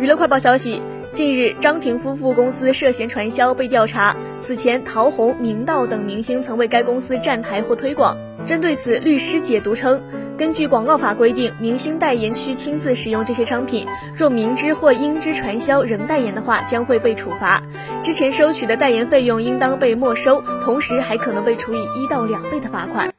娱乐快报消息近日张庭夫妇公司涉嫌传销被调查此前陶虹明道等明星曾为该公司站台或推广。针对此律师解读称根据广告法规定明星代言需亲自使用这些商品若明知或应知传销仍代言的话将会被处罚。之前收取的代言费用应当被没收同时还可能被处以一到两倍的罚款。